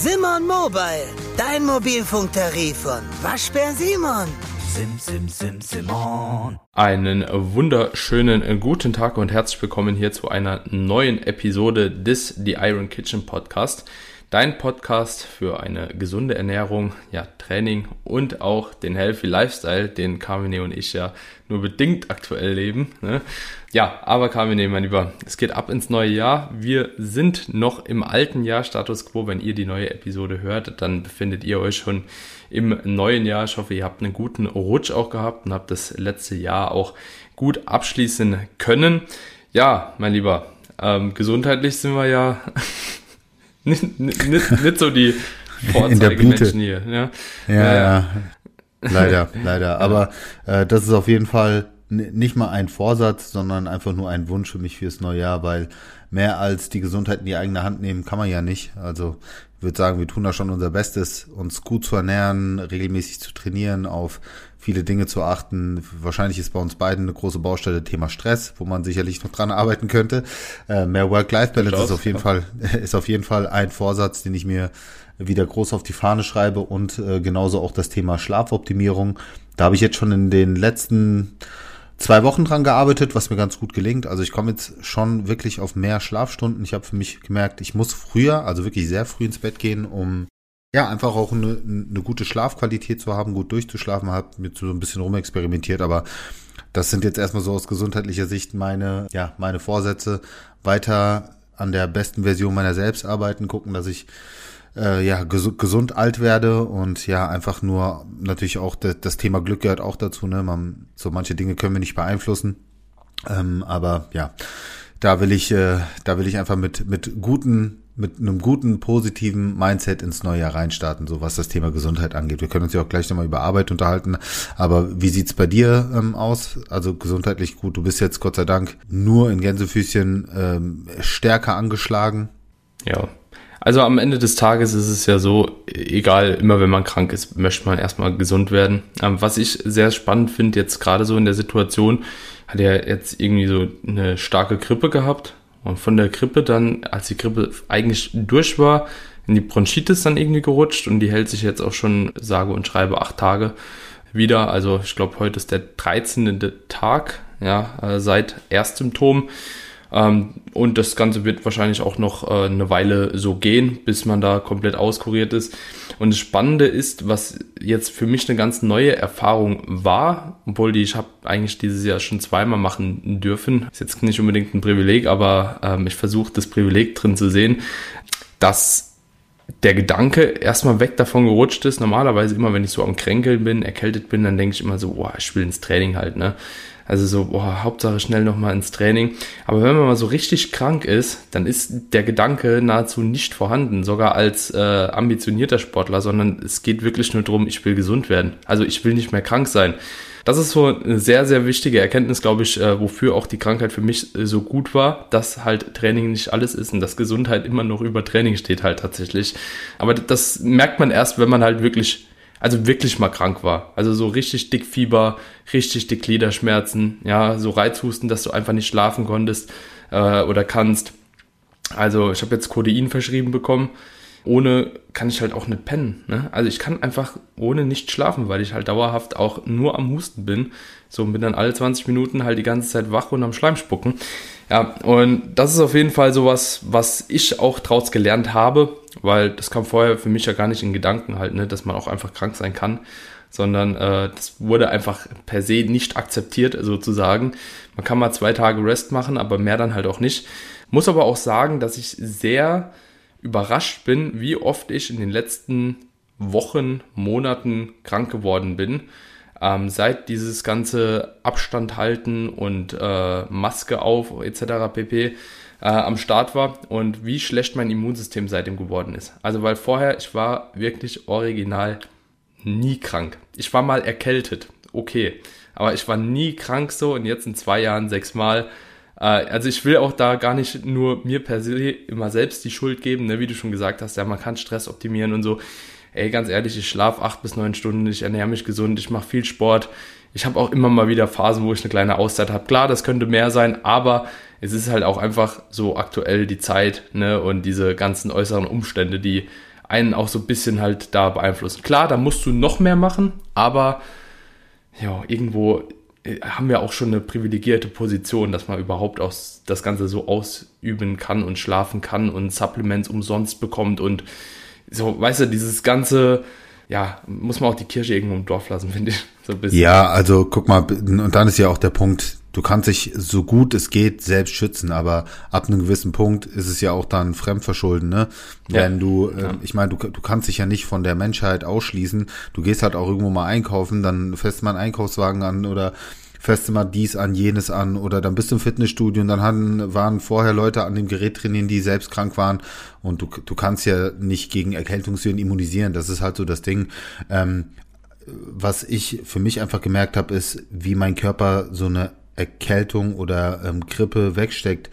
Simon Mobile, dein Mobilfunktarif von Waschbär Simon. Sim, sim, sim, Simon. Einen wunderschönen guten Tag und herzlich willkommen hier zu einer neuen Episode des The Iron Kitchen Podcast. Dein Podcast für eine gesunde Ernährung, ja, Training und auch den Healthy Lifestyle, den Carmine und ich ja nur bedingt aktuell leben. Ne? Ja, aber Carmine, mein Lieber, es geht ab ins neue Jahr. Wir sind noch im alten Jahr Status Quo. Wenn ihr die neue Episode hört, dann befindet ihr euch schon im neuen Jahr. Ich hoffe, ihr habt einen guten Rutsch auch gehabt und habt das letzte Jahr auch gut abschließen können. Ja, mein Lieber, ähm, gesundheitlich sind wir ja nicht, nicht, nicht so die Vorzeigemenschen hier. Ja, ja, ja. leider, leider. Aber äh, das ist auf jeden Fall nicht mal ein Vorsatz, sondern einfach nur ein Wunsch für mich fürs neue Jahr, weil mehr als die Gesundheit in die eigene Hand nehmen kann man ja nicht. Also würde sagen, wir tun da schon unser Bestes, uns gut zu ernähren, regelmäßig zu trainieren, auf viele Dinge zu achten. Wahrscheinlich ist bei uns beiden eine große Baustelle Thema Stress, wo man sicherlich noch dran arbeiten könnte. Äh, mehr Work-Life-Balance ist auf jeden Fall, ist auf jeden Fall ein Vorsatz, den ich mir wieder groß auf die Fahne schreibe und äh, genauso auch das Thema Schlafoptimierung. Da habe ich jetzt schon in den letzten zwei Wochen dran gearbeitet, was mir ganz gut gelingt. Also ich komme jetzt schon wirklich auf mehr Schlafstunden. Ich habe für mich gemerkt, ich muss früher, also wirklich sehr früh ins Bett gehen, um ja einfach auch eine, eine gute Schlafqualität zu haben, gut durchzuschlafen. Habe mit so ein bisschen rumexperimentiert, aber das sind jetzt erstmal so aus gesundheitlicher Sicht meine, ja, meine Vorsätze. Weiter an der besten Version meiner selbst arbeiten, gucken, dass ich äh, ja gesund, gesund alt werde und ja einfach nur natürlich auch das, das Thema Glück gehört auch dazu. Ne, man so manche Dinge können wir nicht beeinflussen, ähm, aber ja, da will ich äh, da will ich einfach mit mit guten mit einem guten, positiven Mindset ins neue Jahr reinstarten, so was das Thema Gesundheit angeht. Wir können uns ja auch gleich nochmal über Arbeit unterhalten. Aber wie sieht's bei dir ähm, aus? Also gesundheitlich gut. Du bist jetzt Gott sei Dank nur in Gänsefüßchen ähm, stärker angeschlagen. Ja, also am Ende des Tages ist es ja so, egal, immer wenn man krank ist, möchte man erstmal gesund werden. Ähm, was ich sehr spannend finde, jetzt gerade so in der Situation, hat er jetzt irgendwie so eine starke Grippe gehabt und von der Grippe dann, als die Grippe eigentlich durch war, in die Bronchitis dann irgendwie gerutscht und die hält sich jetzt auch schon, sage und schreibe, acht Tage wieder. Also ich glaube, heute ist der 13. Tag, ja, äh, seit Erstsymptom. Ähm, und das Ganze wird wahrscheinlich auch noch äh, eine Weile so gehen, bis man da komplett auskuriert ist. Und das Spannende ist, was jetzt für mich eine ganz neue Erfahrung war, obwohl die ich habe eigentlich dieses Jahr schon zweimal machen dürfen. Ist jetzt nicht unbedingt ein Privileg, aber ähm, ich versuche das Privileg drin zu sehen, dass der Gedanke erstmal weg davon gerutscht ist. Normalerweise immer, wenn ich so am Kränkeln bin, erkältet bin, dann denke ich immer so, boah, ich will ins Training halt, ne? Also so, boah, Hauptsache schnell nochmal ins Training. Aber wenn man mal so richtig krank ist, dann ist der Gedanke nahezu nicht vorhanden, sogar als äh, ambitionierter Sportler, sondern es geht wirklich nur darum, ich will gesund werden. Also ich will nicht mehr krank sein. Das ist so eine sehr, sehr wichtige Erkenntnis, glaube ich, äh, wofür auch die Krankheit für mich äh, so gut war, dass halt Training nicht alles ist und dass Gesundheit immer noch über Training steht halt tatsächlich. Aber das merkt man erst, wenn man halt wirklich also wirklich mal krank war. Also so richtig dick Fieber, richtig dick Gliederschmerzen, ja, so Reizhusten, dass du einfach nicht schlafen konntest äh, oder kannst. Also ich habe jetzt Codein verschrieben bekommen. Ohne kann ich halt auch nicht pennen. Ne? Also ich kann einfach ohne nicht schlafen, weil ich halt dauerhaft auch nur am Husten bin. So bin dann alle 20 Minuten halt die ganze Zeit wach und am Schleim spucken. Ja, und das ist auf jeden Fall sowas, was ich auch draus gelernt habe, weil das kam vorher für mich ja gar nicht in Gedanken halt, ne, dass man auch einfach krank sein kann, sondern äh, das wurde einfach per se nicht akzeptiert sozusagen. Man kann mal zwei Tage Rest machen, aber mehr dann halt auch nicht. Muss aber auch sagen, dass ich sehr überrascht bin, wie oft ich in den letzten Wochen, Monaten krank geworden bin ähm, seit dieses ganze Abstand halten und äh, Maske auf etc. pp. Äh, am Start war und wie schlecht mein Immunsystem seitdem geworden ist. Also weil vorher, ich war wirklich original nie krank. Ich war mal erkältet, okay, aber ich war nie krank so und jetzt in zwei Jahren sechsmal. Äh, also ich will auch da gar nicht nur mir per se immer selbst die Schuld geben, ne? wie du schon gesagt hast, ja, man kann Stress optimieren und so ey, ganz ehrlich, ich schlafe acht bis neun Stunden, ich ernähre mich gesund, ich mache viel Sport. Ich habe auch immer mal wieder Phasen, wo ich eine kleine Auszeit habe. Klar, das könnte mehr sein, aber es ist halt auch einfach so aktuell die Zeit ne, und diese ganzen äußeren Umstände, die einen auch so ein bisschen halt da beeinflussen. Klar, da musst du noch mehr machen, aber ja, irgendwo äh, haben wir auch schon eine privilegierte Position, dass man überhaupt aus, das Ganze so ausüben kann und schlafen kann und Supplements umsonst bekommt und so, weißt du, dieses ganze, ja, muss man auch die Kirche irgendwo im Dorf lassen, finde ich. So ein bisschen. Ja, also guck mal, und dann ist ja auch der Punkt, du kannst dich so gut es geht selbst schützen, aber ab einem gewissen Punkt ist es ja auch dann Fremdverschulden, ne? Ja. Wenn du, äh, ich meine, du, du kannst dich ja nicht von der Menschheit ausschließen. Du gehst halt auch irgendwo mal einkaufen, dann fährst du mal einen Einkaufswagen an oder fährst du mal dies an, jenes an oder dann bist du im Fitnessstudio und dann hatten, waren vorher Leute an dem Gerät trainieren, die selbst krank waren und du, du kannst ja nicht gegen Erkältungsviren immunisieren. Das ist halt so das Ding. Ähm, was ich für mich einfach gemerkt habe, ist, wie mein Körper so eine Erkältung oder ähm, Grippe wegsteckt,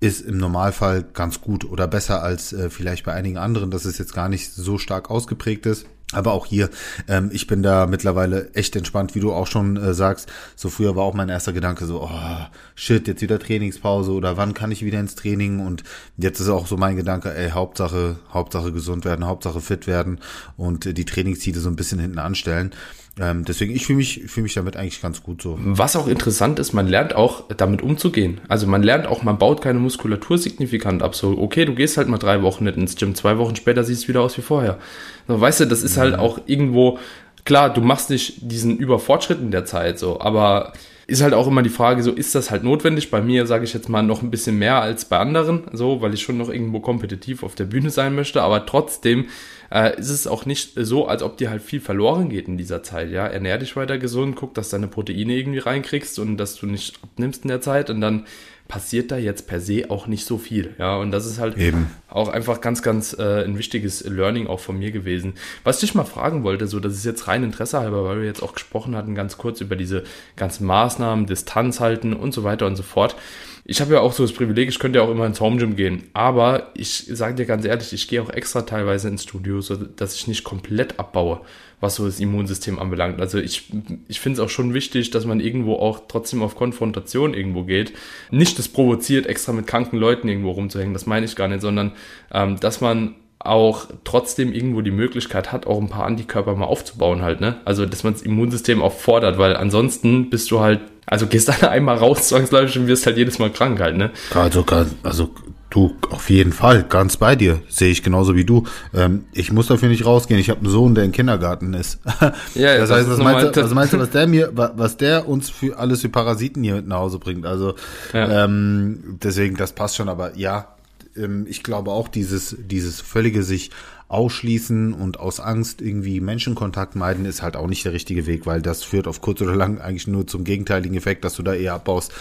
ist im Normalfall ganz gut oder besser als äh, vielleicht bei einigen anderen, dass es jetzt gar nicht so stark ausgeprägt ist. Aber auch hier, ähm, ich bin da mittlerweile echt entspannt, wie du auch schon äh, sagst. So früher war auch mein erster Gedanke so, oh, shit, jetzt wieder Trainingspause oder wann kann ich wieder ins Training? Und jetzt ist auch so mein Gedanke, ey, Hauptsache, Hauptsache gesund werden, Hauptsache fit werden und äh, die Trainingsziele so ein bisschen hinten anstellen. Ähm, deswegen, ich fühle mich, fühle mich damit eigentlich ganz gut so. Was auch interessant ist, man lernt auch damit umzugehen. Also man lernt auch, man baut keine Muskulatur signifikant ab. So, okay, du gehst halt mal drei Wochen nicht ins Gym, zwei Wochen später siehst du wieder aus wie vorher. So, weißt du, das ist halt auch irgendwo, klar, du machst nicht diesen Überfortschritt in der Zeit so, aber ist halt auch immer die Frage, so ist das halt notwendig? Bei mir sage ich jetzt mal noch ein bisschen mehr als bei anderen, so, weil ich schon noch irgendwo kompetitiv auf der Bühne sein möchte, aber trotzdem äh, ist es auch nicht so, als ob dir halt viel verloren geht in dieser Zeit, ja. Ernähr dich weiter gesund, guck, dass deine Proteine irgendwie reinkriegst und dass du nicht abnimmst in der Zeit und dann passiert da jetzt per se auch nicht so viel. Ja, und das ist halt Eben. auch einfach ganz, ganz äh, ein wichtiges Learning auch von mir gewesen. Was ich dich mal fragen wollte, so, das ist jetzt rein Interesse halber, weil wir jetzt auch gesprochen hatten, ganz kurz über diese ganzen Maßnahmen, Distanz halten und so weiter und so fort. Ich habe ja auch so das Privileg, ich könnte ja auch immer ins Home Gym gehen. Aber ich sage dir ganz ehrlich, ich gehe auch extra teilweise ins Studio, so dass ich nicht komplett abbaue was so das Immunsystem anbelangt. Also ich, ich finde es auch schon wichtig, dass man irgendwo auch trotzdem auf Konfrontation irgendwo geht. Nicht das provoziert, extra mit kranken Leuten irgendwo rumzuhängen, das meine ich gar nicht, sondern ähm, dass man auch trotzdem irgendwo die Möglichkeit hat, auch ein paar Antikörper mal aufzubauen halt, ne? Also, dass man das Immunsystem auch fordert, weil ansonsten bist du halt, also gehst dann einmal raus zwangsläufig und wirst halt jedes Mal krank halt, ne? Also, also Du, auf jeden Fall, ganz bei dir. Sehe ich genauso wie du. Ähm, ich muss dafür nicht rausgehen. Ich habe einen Sohn, der im Kindergarten ist. Ja, das, das heißt, was meinst, du, was meinst du, was der mir, was der uns für alles für Parasiten hier mit nach Hause bringt? Also ja. ähm, deswegen, das passt schon. Aber ja, ähm, ich glaube auch dieses, dieses völlige sich ausschließen und aus Angst irgendwie Menschenkontakt meiden ist halt auch nicht der richtige Weg, weil das führt auf kurz oder lang eigentlich nur zum gegenteiligen Effekt, dass du da eher abbaust.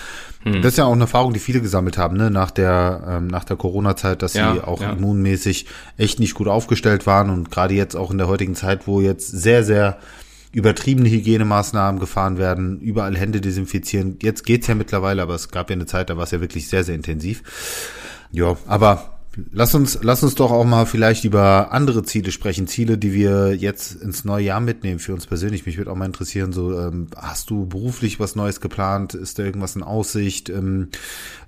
Hm. Das ist ja auch eine Erfahrung, die viele gesammelt haben, ne, nach der, ähm, nach der Corona-Zeit, dass ja, sie auch ja. immunmäßig echt nicht gut aufgestellt waren und gerade jetzt auch in der heutigen Zeit, wo jetzt sehr, sehr übertriebene Hygienemaßnahmen gefahren werden, überall Hände desinfizieren. Jetzt geht's ja mittlerweile, aber es gab ja eine Zeit, da war es ja wirklich sehr, sehr intensiv. Ja, aber Lass uns, lass uns doch auch mal vielleicht über andere Ziele sprechen. Ziele, die wir jetzt ins neue Jahr mitnehmen für uns persönlich. Mich würde auch mal interessieren, so, ähm, hast du beruflich was Neues geplant? Ist da irgendwas in Aussicht? Ähm,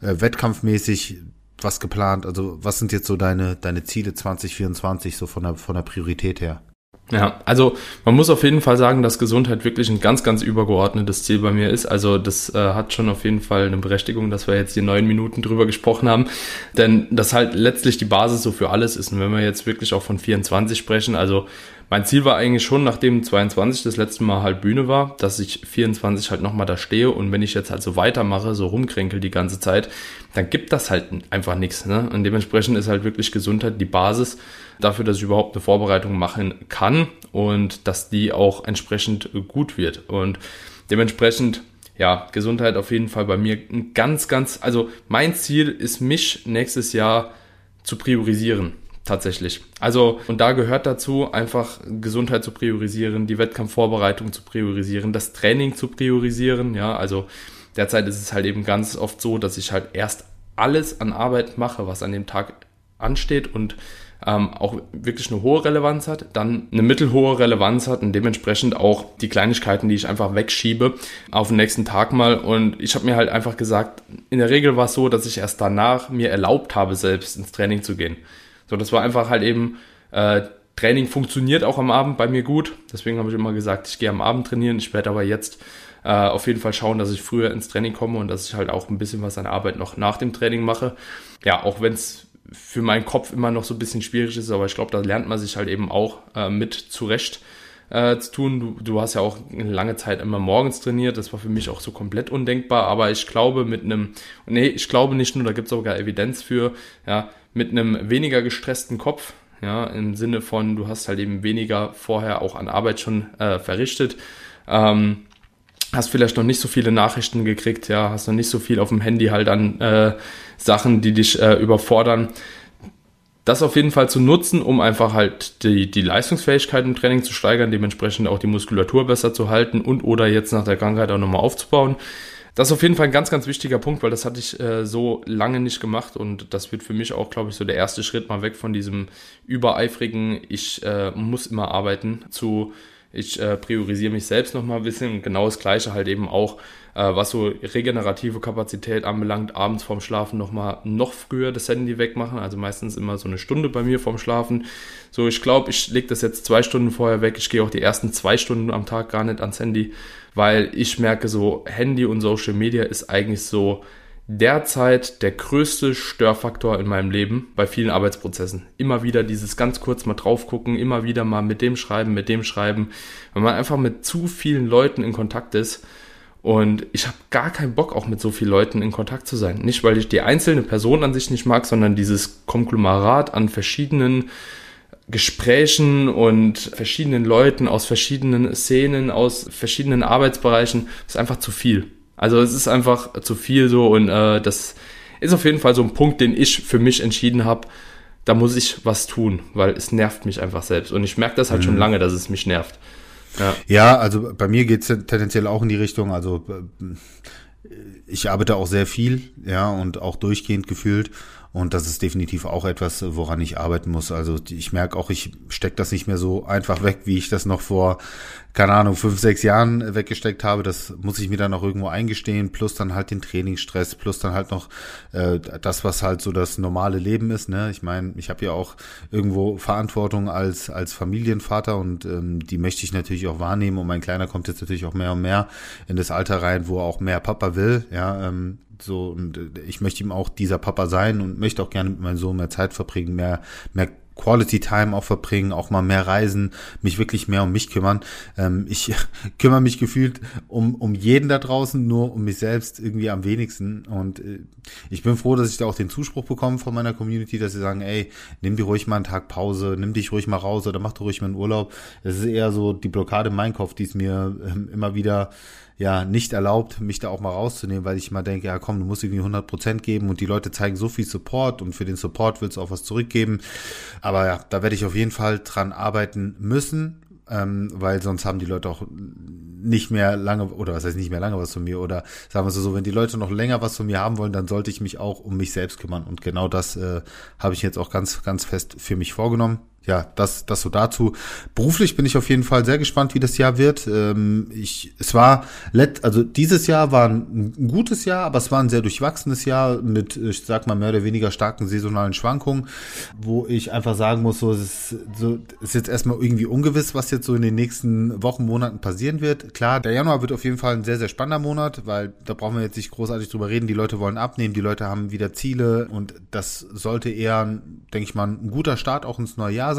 äh, wettkampfmäßig was geplant? Also, was sind jetzt so deine, deine Ziele 2024 so von der, von der Priorität her? Ja, also man muss auf jeden Fall sagen, dass Gesundheit wirklich ein ganz, ganz übergeordnetes Ziel bei mir ist. Also das äh, hat schon auf jeden Fall eine Berechtigung, dass wir jetzt die neun Minuten drüber gesprochen haben. Denn das halt letztlich die Basis so für alles ist. Und wenn wir jetzt wirklich auch von 24 sprechen, also mein Ziel war eigentlich schon, nachdem 22 das letzte Mal halt Bühne war, dass ich 24 halt nochmal da stehe und wenn ich jetzt halt so weitermache, so rumkränkel die ganze Zeit, dann gibt das halt einfach nichts. Ne? Und dementsprechend ist halt wirklich Gesundheit die Basis dafür, dass ich überhaupt eine Vorbereitung machen kann und dass die auch entsprechend gut wird. Und dementsprechend ja, Gesundheit auf jeden Fall bei mir ein ganz, ganz, also mein Ziel ist, mich nächstes Jahr zu priorisieren tatsächlich. Also, und da gehört dazu, einfach Gesundheit zu priorisieren, die Wettkampfvorbereitung zu priorisieren, das Training zu priorisieren. Ja, also derzeit ist es halt eben ganz oft so, dass ich halt erst alles an Arbeit mache, was an dem Tag ansteht und ähm, auch wirklich eine hohe Relevanz hat, dann eine mittelhohe Relevanz hat und dementsprechend auch die Kleinigkeiten, die ich einfach wegschiebe, auf den nächsten Tag mal. Und ich habe mir halt einfach gesagt, in der Regel war es so, dass ich erst danach mir erlaubt habe, selbst ins Training zu gehen. So, das war einfach halt eben Äh, Training funktioniert auch am Abend bei mir gut. Deswegen habe ich immer gesagt, ich gehe am Abend trainieren. Ich werde aber jetzt äh, auf jeden Fall schauen, dass ich früher ins Training komme und dass ich halt auch ein bisschen was an Arbeit noch nach dem Training mache. Ja, auch wenn es für meinen Kopf immer noch so ein bisschen schwierig ist, aber ich glaube, da lernt man sich halt eben auch äh, mit zurecht äh, zu tun. Du, du hast ja auch eine lange Zeit immer morgens trainiert, das war für mich auch so komplett undenkbar, aber ich glaube mit einem, nee, ich glaube nicht nur, da gibt es sogar Evidenz für, ja, mit einem weniger gestressten Kopf, ja, im Sinne von, du hast halt eben weniger vorher auch an Arbeit schon äh, verrichtet, ähm, hast vielleicht noch nicht so viele Nachrichten gekriegt, ja, hast noch nicht so viel auf dem Handy halt an äh, Sachen, die dich äh, überfordern. Das auf jeden Fall zu nutzen, um einfach halt die, die Leistungsfähigkeit im Training zu steigern, dementsprechend auch die Muskulatur besser zu halten und oder jetzt nach der Krankheit auch nochmal aufzubauen. Das ist auf jeden Fall ein ganz, ganz wichtiger Punkt, weil das hatte ich äh, so lange nicht gemacht und das wird für mich auch, glaube ich, so der erste Schritt mal weg von diesem übereifrigen, ich äh, muss immer arbeiten, zu ich äh, priorisiere mich selbst nochmal ein bisschen. Und genau das gleiche halt eben auch, was so regenerative Kapazität anbelangt, abends vorm Schlafen nochmal noch früher das Handy wegmachen, also meistens immer so eine Stunde bei mir vorm Schlafen. So, ich glaube, ich lege das jetzt zwei Stunden vorher weg, ich gehe auch die ersten zwei Stunden am Tag gar nicht ans Handy, weil ich merke so, Handy und Social Media ist eigentlich so derzeit der größte Störfaktor in meinem Leben bei vielen Arbeitsprozessen. Immer wieder dieses ganz kurz mal drauf gucken, immer wieder mal mit dem schreiben, mit dem schreiben, wenn man einfach mit zu vielen Leuten in Kontakt ist. Und ich habe gar keinen Bock, auch mit so vielen Leuten in Kontakt zu sein. Nicht, weil ich die einzelne Person an sich nicht mag, sondern dieses Konglomerat an verschiedenen Gesprächen und verschiedenen Leuten aus verschiedenen Szenen, aus verschiedenen Arbeitsbereichen ist einfach zu viel. Also es ist einfach zu viel so und äh, das ist auf jeden Fall so ein Punkt, den ich für mich entschieden habe. Da muss ich was tun, weil es nervt mich einfach selbst. Und ich merke das halt mhm. schon lange, dass es mich nervt. Ja, ja also bei mir geht es tendenziell auch in die Richtung, also äh, ich arbeite auch sehr viel, ja, und auch durchgehend gefühlt. Und das ist definitiv auch etwas, woran ich arbeiten muss. Also ich merke auch, ich stecke das nicht mehr so einfach weg, wie ich das noch vor, keine Ahnung, fünf, sechs Jahren weggesteckt habe. Das muss ich mir dann auch irgendwo eingestehen. Plus dann halt den Trainingsstress, plus dann halt noch äh, das, was halt so das normale Leben ist. Ne? Ich meine, ich habe ja auch irgendwo Verantwortung als, als Familienvater und ähm, die möchte ich natürlich auch wahrnehmen. Und mein Kleiner kommt jetzt natürlich auch mehr und mehr in das Alter rein, wo er auch mehr Papa will. Ja, ähm, so, und äh, ich möchte ihm auch dieser Papa sein und möchte auch gerne mit meinem Sohn mehr Zeit verbringen, mehr, mehr Quality Time auch verbringen, auch mal mehr reisen, mich wirklich mehr um mich kümmern. Ähm, ich kümmere mich gefühlt um, um jeden da draußen, nur um mich selbst irgendwie am wenigsten. Und äh, ich bin froh, dass ich da auch den Zuspruch bekomme von meiner Community, dass sie sagen, ey, nimm dir ruhig mal einen Tag Pause, nimm dich ruhig mal raus oder mach du ruhig mal einen Urlaub. Es ist eher so die Blockade in meinem Kopf, die es mir ähm, immer wieder ja nicht erlaubt, mich da auch mal rauszunehmen, weil ich mal denke, ja komm, du musst irgendwie 100 Prozent geben und die Leute zeigen so viel Support und für den Support willst du auch was zurückgeben. Aber ja, da werde ich auf jeden Fall dran arbeiten müssen, ähm, weil sonst haben die Leute auch nicht mehr lange, oder was heißt nicht mehr lange was von mir, oder sagen wir so, wenn die Leute noch länger was von mir haben wollen, dann sollte ich mich auch um mich selbst kümmern. Und genau das äh, habe ich jetzt auch ganz, ganz fest für mich vorgenommen ja, das, das so dazu. Beruflich bin ich auf jeden Fall sehr gespannt, wie das Jahr wird. Ähm, ich, es war, let, also dieses Jahr war ein, gutes Jahr, aber es war ein sehr durchwachsenes Jahr mit, ich sag mal, mehr oder weniger starken saisonalen Schwankungen, wo ich einfach sagen muss, so, es ist, so, ist jetzt erstmal irgendwie ungewiss, was jetzt so in den nächsten Wochen, Monaten passieren wird. Klar, der Januar wird auf jeden Fall ein sehr, sehr spannender Monat, weil da brauchen wir jetzt nicht großartig drüber reden. Die Leute wollen abnehmen, die Leute haben wieder Ziele und das sollte eher, denke ich mal, ein guter Start auch ins neue Jahr sein.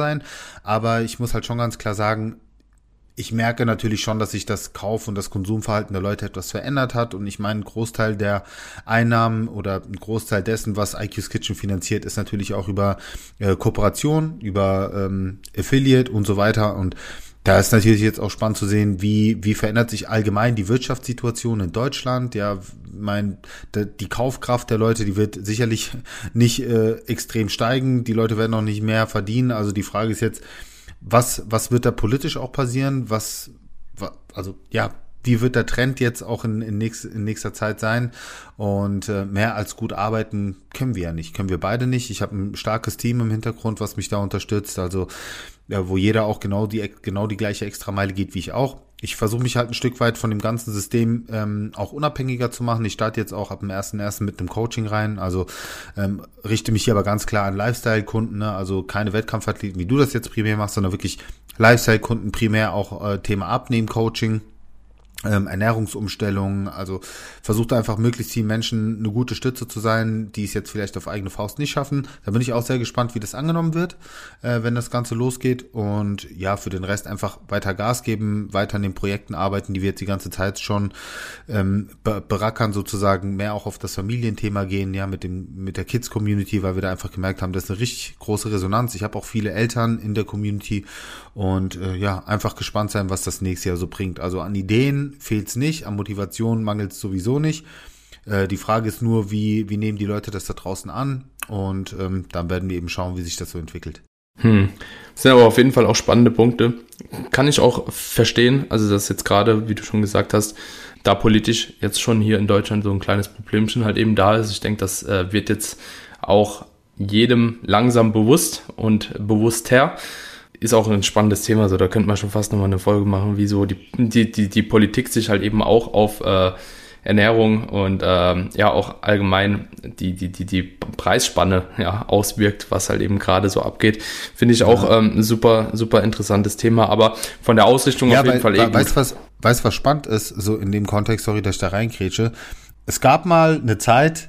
Aber ich muss halt schon ganz klar sagen, ich merke natürlich schon, dass sich das Kauf- und das Konsumverhalten der Leute etwas verändert hat. Und ich meine, ein Großteil der Einnahmen oder ein Großteil dessen, was IQ's Kitchen finanziert, ist natürlich auch über äh, Kooperation, über ähm, Affiliate und so weiter. Und da ist natürlich jetzt auch spannend zu sehen, wie, wie verändert sich allgemein die Wirtschaftssituation in Deutschland. Ja, mein, die Kaufkraft der Leute, die wird sicherlich nicht äh, extrem steigen. Die Leute werden auch nicht mehr verdienen. Also die Frage ist jetzt, was, was wird da politisch auch passieren? Was, also ja, wie wird der Trend jetzt auch in, in, nächst, in nächster Zeit sein? Und äh, mehr als gut arbeiten können wir ja nicht, können wir beide nicht. Ich habe ein starkes Team im Hintergrund, was mich da unterstützt. Also ja, wo jeder auch genau die genau die gleiche Extrameile geht wie ich auch. ich versuche mich halt ein Stück weit von dem ganzen System ähm, auch unabhängiger zu machen. Ich starte jetzt auch ab dem ersten ersten mit einem Coaching rein. Also ähm, richte mich hier aber ganz klar an Lifestyle-Kunden, ne? also keine Wettkampfathleten, wie du das jetzt primär machst, sondern wirklich Lifestyle-Kunden, primär auch äh, Thema Abnehmen-Coaching ähm, Ernährungsumstellung, also versucht einfach möglichst vielen Menschen eine gute Stütze zu sein, die es jetzt vielleicht auf eigene Faust nicht schaffen. Da bin ich auch sehr gespannt, wie das angenommen wird, äh, wenn das Ganze losgeht. Und ja, für den Rest einfach weiter Gas geben, weiter an den Projekten arbeiten, die wir jetzt die ganze Zeit schon ähm, be berackern, sozusagen mehr auch auf das Familienthema gehen, ja, mit dem mit der Kids-Community, weil wir da einfach gemerkt haben, das ist eine richtig große Resonanz. Ich habe auch viele Eltern in der Community und äh, ja, einfach gespannt sein, was das nächste Jahr so bringt. Also an Ideen fehlt es nicht, an Motivation mangelt es sowieso nicht. Äh, die Frage ist nur, wie, wie nehmen die Leute das da draußen an? Und ähm, dann werden wir eben schauen, wie sich das so entwickelt. Hm. Das sind aber auf jeden Fall auch spannende Punkte. Kann ich auch verstehen, also dass jetzt gerade, wie du schon gesagt hast, da politisch jetzt schon hier in Deutschland so ein kleines Problemchen halt eben da ist. Ich denke, das äh, wird jetzt auch jedem langsam bewusst und bewusster ist auch ein spannendes Thema, so da könnte man schon fast nochmal eine Folge machen, wie so die, die, die, die Politik sich halt eben auch auf äh, Ernährung und ähm, ja auch allgemein die, die, die, die Preisspanne ja, auswirkt, was halt eben gerade so abgeht. Finde ich auch ja. ähm, ein super, super interessantes Thema, aber von der Ausrichtung ja, auf jeden weil, Fall eh. Weißt du, was, weißt, was spannend ist, so in dem Kontext, sorry, dass ich da reinkrätsche. Es gab mal eine Zeit,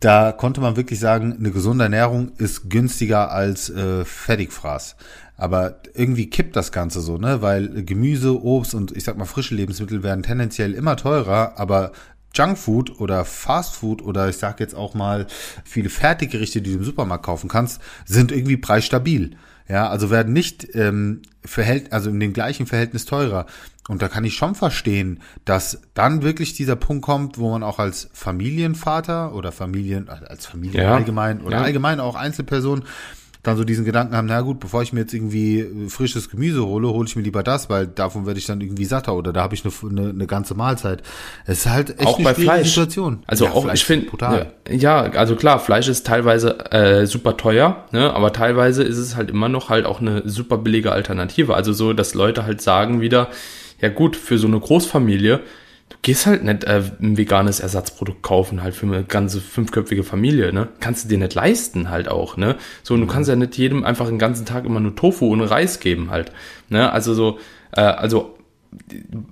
da konnte man wirklich sagen, eine gesunde Ernährung ist günstiger als äh, Fertigfraß. Aber irgendwie kippt das Ganze so, ne? Weil Gemüse, Obst und ich sag mal frische Lebensmittel werden tendenziell immer teurer, aber Junkfood oder Fastfood oder ich sag jetzt auch mal viele Fertiggerichte, die du im Supermarkt kaufen kannst, sind irgendwie preisstabil. Ja, also werden nicht ähm, verhält, also in dem gleichen Verhältnis teurer. Und da kann ich schon verstehen, dass dann wirklich dieser Punkt kommt, wo man auch als Familienvater oder Familien, als Familie ja. allgemein oder ja. allgemein auch Einzelperson dann so diesen Gedanken haben, na gut, bevor ich mir jetzt irgendwie äh, frisches Gemüse hole, hole ich mir lieber das, weil davon werde ich dann irgendwie satter oder da habe ich eine, eine, eine ganze Mahlzeit. Es ist halt echt auch eine bei Fleisch. Situation. Also ja, auch, Fleisch ich finde, ja, also klar, Fleisch ist teilweise äh, super teuer, ne, aber teilweise ist es halt immer noch halt auch eine super billige Alternative. Also so, dass Leute halt sagen wieder, ja gut, für so eine Großfamilie du gehst halt nicht äh, ein veganes Ersatzprodukt kaufen, halt für eine ganze fünfköpfige Familie, ne? Kannst du dir nicht leisten halt auch, ne? So, und du kannst ja nicht jedem einfach den ganzen Tag immer nur Tofu und Reis geben halt, ne? Also so, äh, also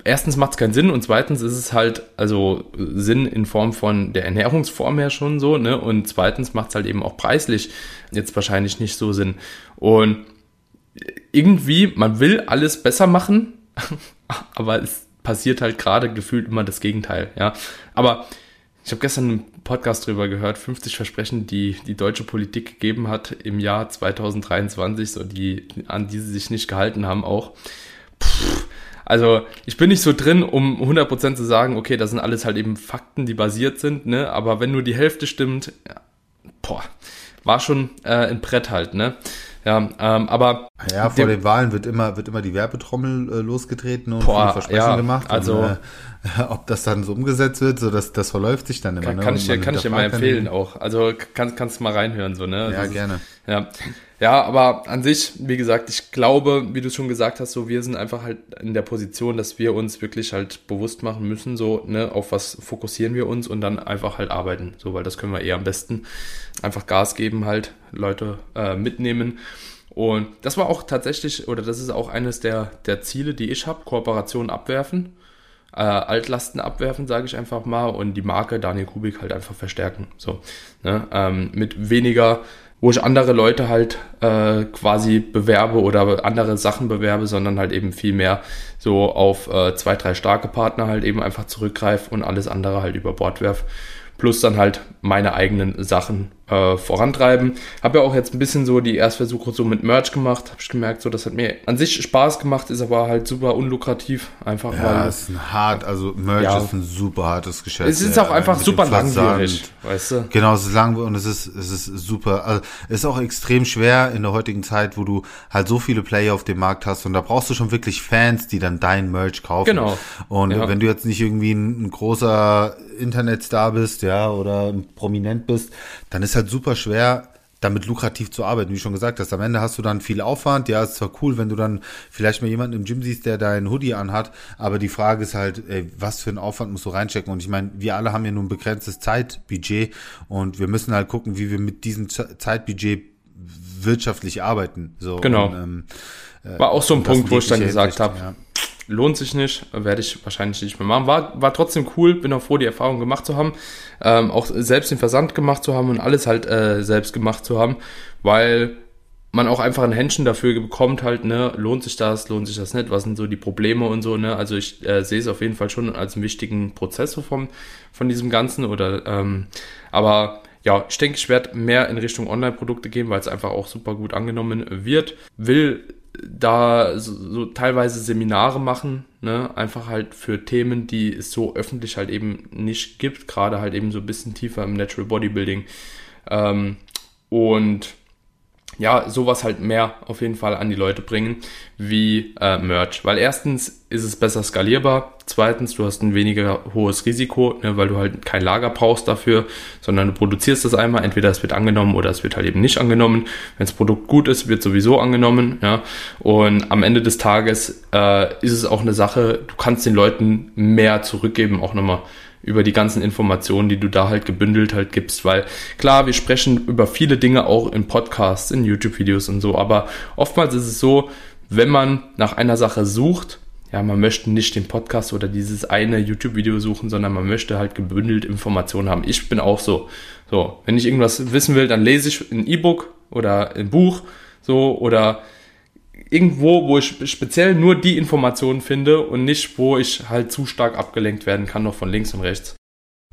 erstens macht es keinen Sinn und zweitens ist es halt, also Sinn in Form von der Ernährungsform her schon so, ne? Und zweitens macht es halt eben auch preislich jetzt wahrscheinlich nicht so Sinn. Und irgendwie, man will alles besser machen, aber es passiert halt gerade gefühlt immer das Gegenteil, ja. Aber ich habe gestern einen Podcast drüber gehört, 50 Versprechen, die die deutsche Politik gegeben hat im Jahr 2023, so die, an die sie sich nicht gehalten haben auch. Puh, also ich bin nicht so drin, um 100% zu sagen, okay, das sind alles halt eben Fakten, die basiert sind, ne? Aber wenn nur die Hälfte stimmt, ja, boah, war schon äh, ein Brett halt, ne? Ja, ähm, aber ja, vor den Wahlen wird immer wird immer die Werbetrommel äh, losgetreten und boah, Versprechen ja, gemacht. Also und, äh, ob das dann so umgesetzt wird, so dass das verläuft sich dann immer. Kann, ne? kann ich dir kann ich dir mal empfehlen auch. Also kannst kannst du mal reinhören so ne. Ja das gerne. Ja, ja, aber an sich, wie gesagt, ich glaube, wie du schon gesagt hast, so wir sind einfach halt in der Position, dass wir uns wirklich halt bewusst machen müssen, so, ne, auf was fokussieren wir uns und dann einfach halt arbeiten, so, weil das können wir eher am besten einfach Gas geben, halt Leute äh, mitnehmen. Und das war auch tatsächlich, oder das ist auch eines der, der Ziele, die ich habe, Kooperation abwerfen, äh, Altlasten abwerfen, sage ich einfach mal, und die Marke Daniel Kubik halt einfach verstärken. So, ne, ähm, mit weniger wo ich andere Leute halt äh, quasi bewerbe oder andere Sachen bewerbe, sondern halt eben viel mehr so auf äh, zwei, drei starke Partner halt eben einfach zurückgreife und alles andere halt über Bord werf. Plus dann halt meine eigenen Sachen äh, vorantreiben. Habe ja auch jetzt ein bisschen so die Erstversuche so mit Merch gemacht. Habe ich gemerkt, so das hat mir an sich Spaß gemacht, ist aber halt super unlukrativ. Einfach ja, weil. ist ein hart, also Merch ja, ist ein super hartes Geschäft. Es ist auch einfach super langwierig, weißt du? Genau, es ist langwierig und es ist, es ist super. Also, es ist auch extrem schwer in der heutigen Zeit, wo du halt so viele Player auf dem Markt hast und da brauchst du schon wirklich Fans, die dann dein Merch kaufen. Genau. Und ja. wenn du jetzt nicht irgendwie ein, ein großer Internetstar bist, ja, oder prominent bist, dann ist halt super schwer, damit lukrativ zu arbeiten, wie schon gesagt hast. Am Ende hast du dann viel Aufwand. Ja, ist zwar cool, wenn du dann vielleicht mal jemanden im Gym siehst, der deinen Hoodie anhat, aber die Frage ist halt, ey, was für einen Aufwand musst du reinstecken? Und ich meine, wir alle haben ja nur ein begrenztes Zeitbudget und wir müssen halt gucken, wie wir mit diesem Zeitbudget wirtschaftlich arbeiten. So, genau. Und, ähm, äh, War auch so ein Punkt, wo ich dann gesagt habe, ja. Lohnt sich nicht, werde ich wahrscheinlich nicht mehr machen. War, war trotzdem cool, bin auch froh, die Erfahrung gemacht zu haben, ähm, auch selbst den Versand gemacht zu haben und alles halt äh, selbst gemacht zu haben, weil man auch einfach ein Händchen dafür bekommt, halt, ne, lohnt sich das, lohnt sich das nicht, was sind so die Probleme und so, ne, also ich äh, sehe es auf jeden Fall schon als einen wichtigen Prozess vom, von diesem Ganzen oder, ähm, aber ja, ich denke, ich werde mehr in Richtung Online-Produkte gehen, weil es einfach auch super gut angenommen wird. Will da so, so, teilweise Seminare machen, ne, einfach halt für Themen, die es so öffentlich halt eben nicht gibt, gerade halt eben so ein bisschen tiefer im Natural Bodybuilding. Ähm, und ja, sowas halt mehr auf jeden Fall an die Leute bringen wie äh, Merch. Weil erstens ist es besser skalierbar, zweitens du hast ein weniger hohes Risiko, ne, weil du halt kein Lager brauchst dafür, sondern du produzierst das einmal, entweder es wird angenommen oder es wird halt eben nicht angenommen. Wenn das Produkt gut ist, wird sowieso angenommen. Ja. Und am Ende des Tages äh, ist es auch eine Sache, du kannst den Leuten mehr zurückgeben, auch nochmal über die ganzen Informationen, die du da halt gebündelt halt gibst, weil klar, wir sprechen über viele Dinge auch in Podcasts, in YouTube-Videos und so, aber oftmals ist es so, wenn man nach einer Sache sucht, ja, man möchte nicht den Podcast oder dieses eine YouTube-Video suchen, sondern man möchte halt gebündelt Informationen haben. Ich bin auch so. So, wenn ich irgendwas wissen will, dann lese ich ein E-Book oder ein Buch, so, oder irgendwo, wo ich speziell nur die Informationen finde und nicht, wo ich halt zu stark abgelenkt werden kann, noch von links und rechts.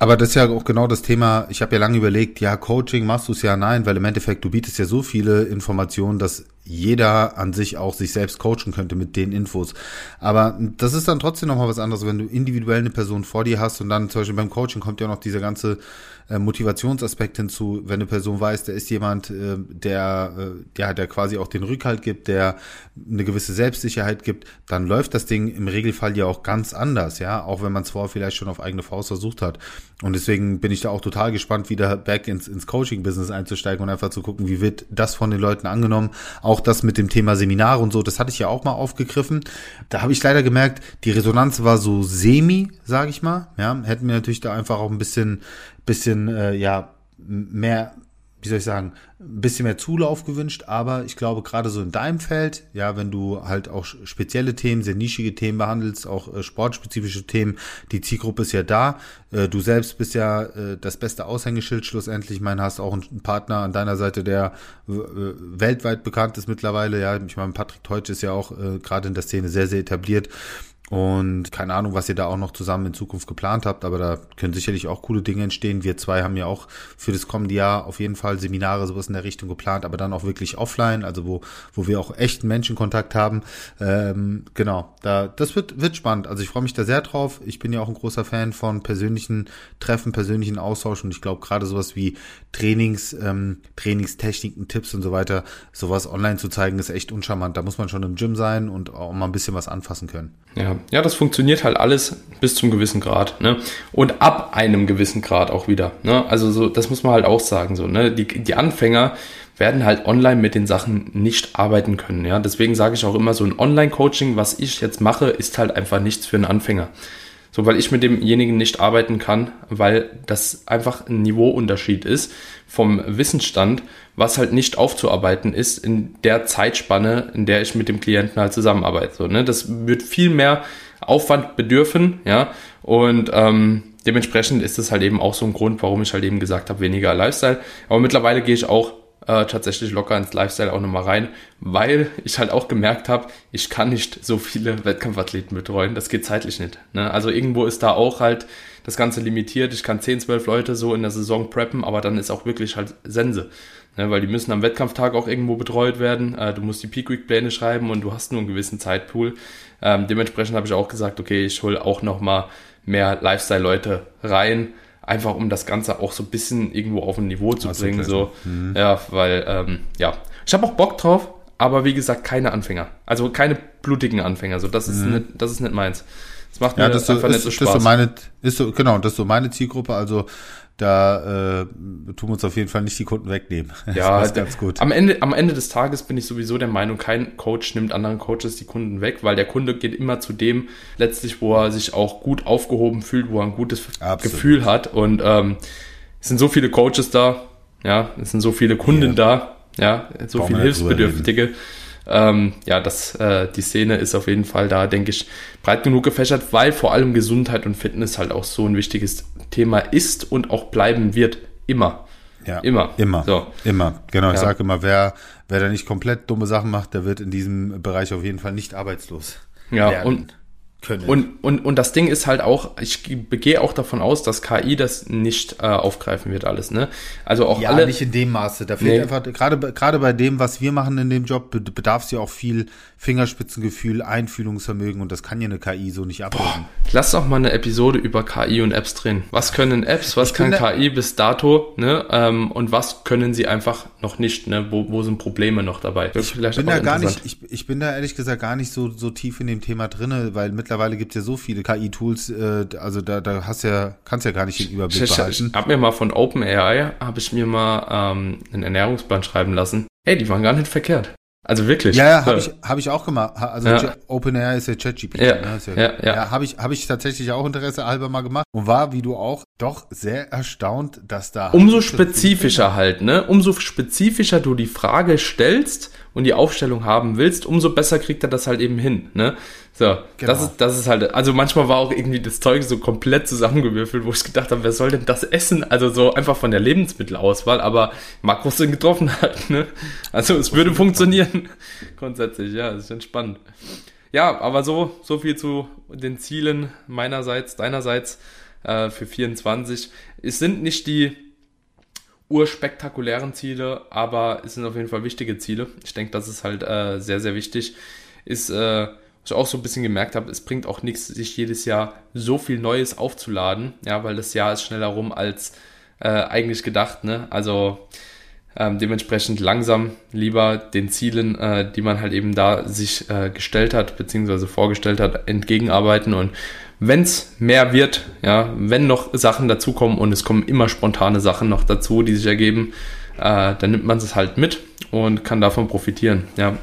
Aber das ist ja auch genau das Thema. Ich habe ja lange überlegt, ja, Coaching machst du es ja nein, weil im Endeffekt du bietest ja so viele Informationen, dass jeder an sich auch sich selbst coachen könnte mit den Infos. Aber das ist dann trotzdem nochmal was anderes, wenn du individuell eine Person vor dir hast und dann zum Beispiel beim Coaching kommt ja noch dieser ganze äh, Motivationsaspekt hinzu, wenn eine Person weiß, der ist jemand, äh, der, äh, ja, der quasi auch den Rückhalt gibt, der eine gewisse Selbstsicherheit gibt, dann läuft das Ding im Regelfall ja auch ganz anders, ja, auch wenn man es vorher vielleicht schon auf eigene Faust versucht hat. Und deswegen bin ich da auch total gespannt, wieder back ins, ins Coaching-Business einzusteigen und einfach zu gucken, wie wird das von den Leuten angenommen. Auch das mit dem Thema Seminare und so, das hatte ich ja auch mal aufgegriffen. Da habe ich leider gemerkt, die Resonanz war so semi, sage ich mal. Ja, hätten wir natürlich da einfach auch ein bisschen bisschen, äh, ja, mehr, wie soll ich sagen, ein bisschen mehr Zulauf gewünscht, aber ich glaube, gerade so in deinem Feld, ja, wenn du halt auch spezielle Themen, sehr nischige Themen behandelst, auch äh, sportspezifische Themen, die Zielgruppe ist ja da. Äh, du selbst bist ja äh, das beste Aushängeschild schlussendlich. Ich meine, hast auch einen Partner an deiner Seite, der weltweit bekannt ist mittlerweile. Ja, ich meine, Patrick Teutsch ist ja auch äh, gerade in der Szene sehr, sehr etabliert. Und keine Ahnung, was ihr da auch noch zusammen in Zukunft geplant habt, aber da können sicherlich auch coole Dinge entstehen. Wir zwei haben ja auch für das kommende Jahr auf jeden Fall Seminare, sowas in der Richtung geplant, aber dann auch wirklich offline, also wo, wo wir auch echten Menschenkontakt haben. Ähm, genau, da, das wird, wird spannend. Also ich freue mich da sehr drauf. Ich bin ja auch ein großer Fan von persönlichen Treffen, persönlichen Austausch und ich glaube gerade sowas wie Trainings, ähm, Trainingstechniken, Tipps und so weiter, sowas online zu zeigen, ist echt uncharmant. Da muss man schon im Gym sein und auch mal ein bisschen was anfassen können. Ja, ja, das funktioniert halt alles bis zum gewissen Grad, ne? Und ab einem gewissen Grad auch wieder, ne? Also so, das muss man halt auch sagen, so, ne? Die, die Anfänger werden halt online mit den Sachen nicht arbeiten können, ja? Deswegen sage ich auch immer, so ein Online-Coaching, was ich jetzt mache, ist halt einfach nichts für einen Anfänger. So, weil ich mit demjenigen nicht arbeiten kann, weil das einfach ein Niveauunterschied ist vom Wissensstand, was halt nicht aufzuarbeiten ist in der Zeitspanne, in der ich mit dem Klienten halt zusammenarbeite. So, ne? Das wird viel mehr Aufwand bedürfen, ja, und ähm, dementsprechend ist das halt eben auch so ein Grund, warum ich halt eben gesagt habe, weniger Lifestyle. Aber mittlerweile gehe ich auch äh, tatsächlich locker ins Lifestyle auch nochmal rein, weil ich halt auch gemerkt habe, ich kann nicht so viele Wettkampfathleten betreuen. Das geht zeitlich nicht. Ne? Also irgendwo ist da auch halt das Ganze limitiert. Ich kann 10, 12 Leute so in der Saison preppen, aber dann ist auch wirklich halt Sense. Ne? Weil die müssen am Wettkampftag auch irgendwo betreut werden. Äh, du musst die Peak Week Pläne schreiben und du hast nur einen gewissen Zeitpool. Ähm, dementsprechend habe ich auch gesagt, okay, ich hole auch nochmal mehr Lifestyle-Leute rein einfach um das Ganze auch so ein bisschen irgendwo auf ein Niveau zu also bringen. So, mhm. ja, weil, ähm, ja, ich habe auch Bock drauf, aber wie gesagt, keine Anfänger. Also keine blutigen Anfänger. So, das ist mhm. nicht, das ist nicht meins. Das macht ja, mir das einfach ist, nicht so Spaß. Das so meine, ist so, genau, das ist so meine Zielgruppe. Also da äh, tun wir uns auf jeden Fall nicht die Kunden wegnehmen. Ja, das ganz gut. Am Ende, am Ende des Tages bin ich sowieso der Meinung, kein Coach nimmt anderen Coaches die Kunden weg, weil der Kunde geht immer zu dem letztlich, wo er sich auch gut aufgehoben fühlt, wo er ein gutes Absolut. Gefühl hat. Und ähm, es sind so viele Coaches da, ja, es sind so viele Kunden ja. da, ja, so viele Hilfsbedürftige ähm, ja, das, äh, die Szene ist auf jeden Fall da, denke ich, breit genug gefächert, weil vor allem Gesundheit und Fitness halt auch so ein wichtiges Thema ist und auch bleiben wird. Immer. Ja, immer. Immer. So. Immer. Genau, ich ja. sage immer, wer, wer da nicht komplett dumme Sachen macht, der wird in diesem Bereich auf jeden Fall nicht arbeitslos. Ja, werden. und können. Und, und, und das Ding ist halt auch, ich gehe auch davon aus, dass KI das nicht äh, aufgreifen wird, alles, ne? Also auch ja, alle. nicht in dem Maße. Da fehlt nee. einfach, gerade, gerade bei dem, was wir machen in dem Job, bedarf es ja auch viel Fingerspitzengefühl, Einfühlungsvermögen und das kann ja eine KI so nicht abbilden. Lass doch mal eine Episode über KI und Apps drehen. Was können Apps, was kann KI bis dato, ne? Ähm, und was können sie einfach noch nicht, ne? Wo, wo sind Probleme noch dabei? Ich bin da gar nicht, ich, ich bin da ehrlich gesagt gar nicht so, so tief in dem Thema drinne, weil mittlerweile mittlerweile gibt es ja so viele KI-Tools, äh, also da, da hast ja, kannst ja gar nicht den Überblick ich, behalten. Ich habe mir mal von OpenAI, habe ich mir mal ähm, einen Ernährungsplan schreiben lassen. Hey, die waren gar nicht verkehrt. Also wirklich. Ja, ja, habe ich, hab ich auch gemacht. Also ja. OpenAI ist ja ChatGPT. Ja, ne? ja, ja, ja. ja habe ich, hab ich tatsächlich auch Interesse halber mal gemacht und war, wie du auch, doch sehr erstaunt, dass da. Umso spezifischer halt, ne? Umso spezifischer du die Frage stellst und die Aufstellung haben willst, umso besser kriegt er das halt eben hin, ne? So, genau. das ist, das ist halt, also manchmal war auch irgendwie das Zeug so komplett zusammengewürfelt, wo ich gedacht habe, wer soll denn das essen? Also so einfach von der Lebensmittelauswahl, aber Makros sind getroffen halt, ne? Also es würde funktionieren. Grundsätzlich, ja, das ist entspannt. Ja, aber so, so viel zu den Zielen meinerseits, deinerseits äh, für 24. Es sind nicht die urspektakulären Ziele, aber es sind auf jeden Fall wichtige Ziele. Ich denke, das ist halt äh, sehr, sehr wichtig. Ist, äh, was ich auch so ein bisschen gemerkt habe, es bringt auch nichts, sich jedes Jahr so viel Neues aufzuladen, ja, weil das Jahr ist schneller rum als äh, eigentlich gedacht, ne? Also ähm, dementsprechend langsam lieber den Zielen, äh, die man halt eben da sich äh, gestellt hat, beziehungsweise vorgestellt hat, entgegenarbeiten und wenn es mehr wird, ja, wenn noch Sachen dazukommen und es kommen immer spontane Sachen noch dazu, die sich ergeben, äh, dann nimmt man es halt mit und kann davon profitieren, ja.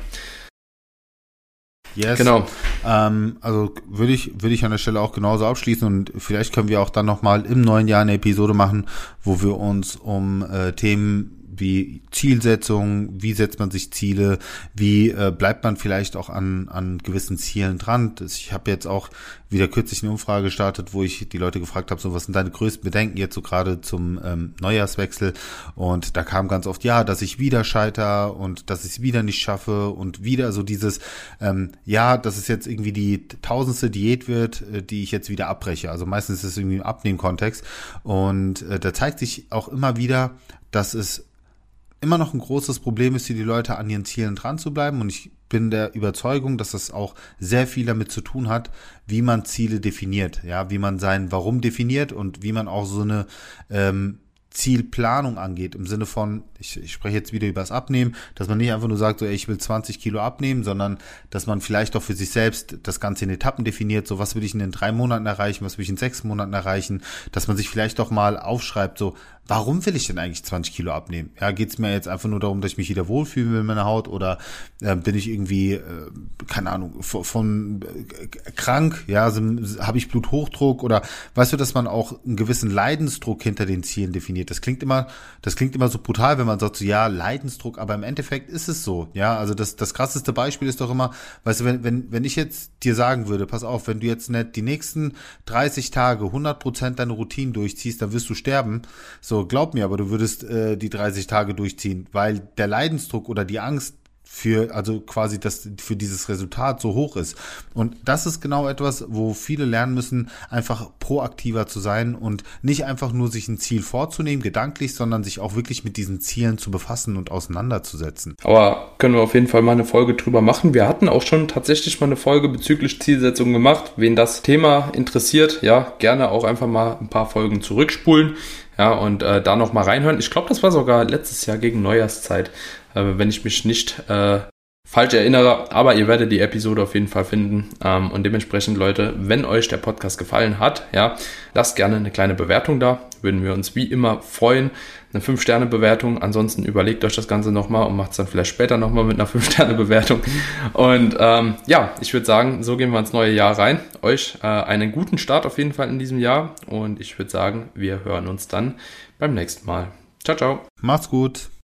Yes. Genau. Ähm, also würde ich, würde ich an der Stelle auch genauso abschließen und vielleicht können wir auch dann nochmal im neuen Jahr eine Episode machen, wo wir uns um äh, Themen wie Zielsetzung, wie setzt man sich Ziele, wie äh, bleibt man vielleicht auch an, an gewissen Zielen dran. Ich habe jetzt auch wieder kürzlich eine Umfrage gestartet, wo ich die Leute gefragt habe, so was sind deine größten Bedenken jetzt so gerade zum ähm, Neujahrswechsel und da kam ganz oft, ja, dass ich wieder scheiter und dass ich es wieder nicht schaffe und wieder so dieses, ähm, ja, dass es jetzt irgendwie die tausendste Diät wird, äh, die ich jetzt wieder abbreche. Also meistens ist es irgendwie im Abnehmkontext und äh, da zeigt sich auch immer wieder, dass es immer noch ein großes Problem ist, für die Leute an ihren Zielen dran zu bleiben. Und ich bin der Überzeugung, dass das auch sehr viel damit zu tun hat, wie man Ziele definiert, ja, wie man sein Warum definiert und wie man auch so eine ähm, Zielplanung angeht, im Sinne von, ich, ich spreche jetzt wieder über das Abnehmen, dass man nicht einfach nur sagt, so, ey, ich will 20 Kilo abnehmen, sondern dass man vielleicht auch für sich selbst das Ganze in Etappen definiert, so was will ich in den drei Monaten erreichen, was will ich in sechs Monaten erreichen, dass man sich vielleicht doch mal aufschreibt, so, warum will ich denn eigentlich 20 Kilo abnehmen? Ja, geht es mir jetzt einfach nur darum, dass ich mich wieder wohlfühlen will in meiner Haut oder äh, bin ich irgendwie, äh, keine Ahnung, von, von äh, krank, ja, also, habe ich Bluthochdruck oder weißt du, dass man auch einen gewissen Leidensdruck hinter den Zielen definiert. Das klingt immer, das klingt immer so brutal, wenn man sagt so, ja, Leidensdruck, aber im Endeffekt ist es so, ja, also das, das krasseste Beispiel ist doch immer, weißt du, wenn, wenn, wenn ich jetzt dir sagen würde, pass auf, wenn du jetzt nicht die nächsten 30 Tage 100 Prozent deine Routinen durchziehst, dann wirst du sterben, so, glaub mir, aber du würdest äh, die 30 Tage durchziehen, weil der Leidensdruck oder die Angst für, also quasi das, für dieses Resultat so hoch ist. Und das ist genau etwas, wo viele lernen müssen, einfach proaktiver zu sein und nicht einfach nur sich ein Ziel vorzunehmen, gedanklich, sondern sich auch wirklich mit diesen Zielen zu befassen und auseinanderzusetzen. Aber können wir auf jeden Fall mal eine Folge drüber machen. Wir hatten auch schon tatsächlich mal eine Folge bezüglich Zielsetzung gemacht. Wen das Thema interessiert, ja, gerne auch einfach mal ein paar Folgen zurückspulen. Ja, und äh, da noch mal reinhören. Ich glaube, das war sogar letztes Jahr gegen Neujahrszeit, äh, wenn ich mich nicht äh, falsch erinnere, aber ihr werdet die Episode auf jeden Fall finden. Ähm, und dementsprechend, Leute, wenn euch der Podcast gefallen hat, ja, lasst gerne eine kleine Bewertung da. Würden wir uns wie immer freuen. Eine 5-Sterne-Bewertung. Ansonsten überlegt euch das Ganze nochmal und macht es dann vielleicht später nochmal mit einer 5-Sterne-Bewertung. Und ähm, ja, ich würde sagen, so gehen wir ins neue Jahr rein. Euch äh, einen guten Start auf jeden Fall in diesem Jahr. Und ich würde sagen, wir hören uns dann beim nächsten Mal. Ciao, ciao. Macht's gut.